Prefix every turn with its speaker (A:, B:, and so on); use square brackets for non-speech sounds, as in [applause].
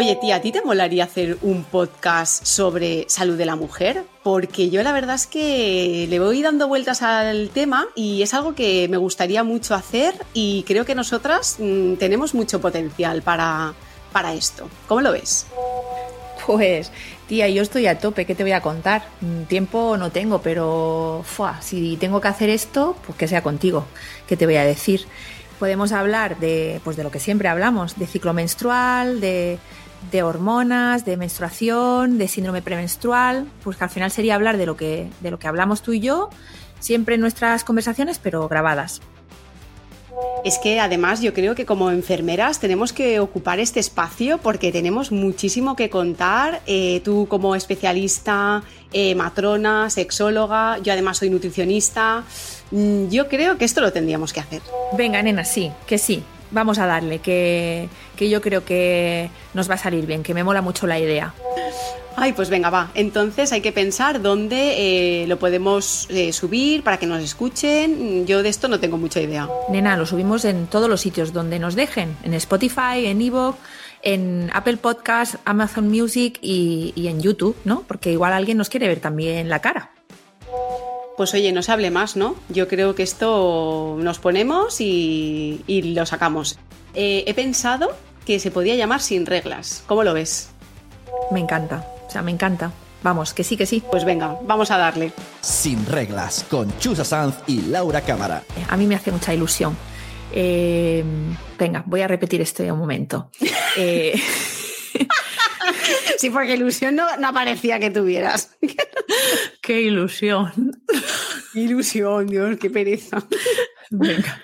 A: Oye, tía, ¿a ti te molaría hacer un podcast sobre salud de la mujer? Porque yo la verdad es que le voy dando vueltas al tema y es algo que me gustaría mucho hacer y creo que nosotras mmm, tenemos mucho potencial para, para esto. ¿Cómo lo ves?
B: Pues, tía, yo estoy a tope, ¿qué te voy a contar? Mm, tiempo no tengo, pero fuá, si tengo que hacer esto, pues que sea contigo. ¿Qué te voy a decir? Podemos hablar de, pues de lo que siempre hablamos, de ciclo menstrual, de, de hormonas, de menstruación, de síndrome premenstrual, pues que al final sería hablar de lo que, de lo que hablamos tú y yo, siempre en nuestras conversaciones, pero grabadas.
A: Es que además yo creo que como enfermeras tenemos que ocupar este espacio porque tenemos muchísimo que contar. Eh, tú como especialista, eh, matrona, sexóloga, yo además soy nutricionista. Mm, yo creo que esto lo tendríamos que hacer.
B: Venga, nena, sí, que sí. Vamos a darle, que, que yo creo que nos va a salir bien, que me mola mucho la idea.
A: Ay, pues venga, va. Entonces hay que pensar dónde eh, lo podemos eh, subir para que nos escuchen. Yo de esto no tengo mucha idea.
B: Nena, lo subimos en todos los sitios donde nos dejen, en Spotify, en Evox, en Apple Podcast, Amazon Music y, y en YouTube, ¿no? Porque igual alguien nos quiere ver también la cara.
A: Pues oye, no se hable más, ¿no? Yo creo que esto nos ponemos y, y lo sacamos. Eh, he pensado que se podía llamar sin reglas. ¿Cómo lo ves?
B: Me encanta, o sea, me encanta. Vamos, que sí, que sí.
A: Pues venga, vamos a darle.
C: Sin reglas, con Chusa Sanz y Laura Cámara.
B: A mí me hace mucha ilusión. Eh, venga, voy a repetir este un momento. [laughs] Eh,
A: sí, porque ilusión no, no aparecía que tuvieras. [laughs]
B: qué ilusión.
A: Ilusión, Dios, qué pereza.
B: Venga.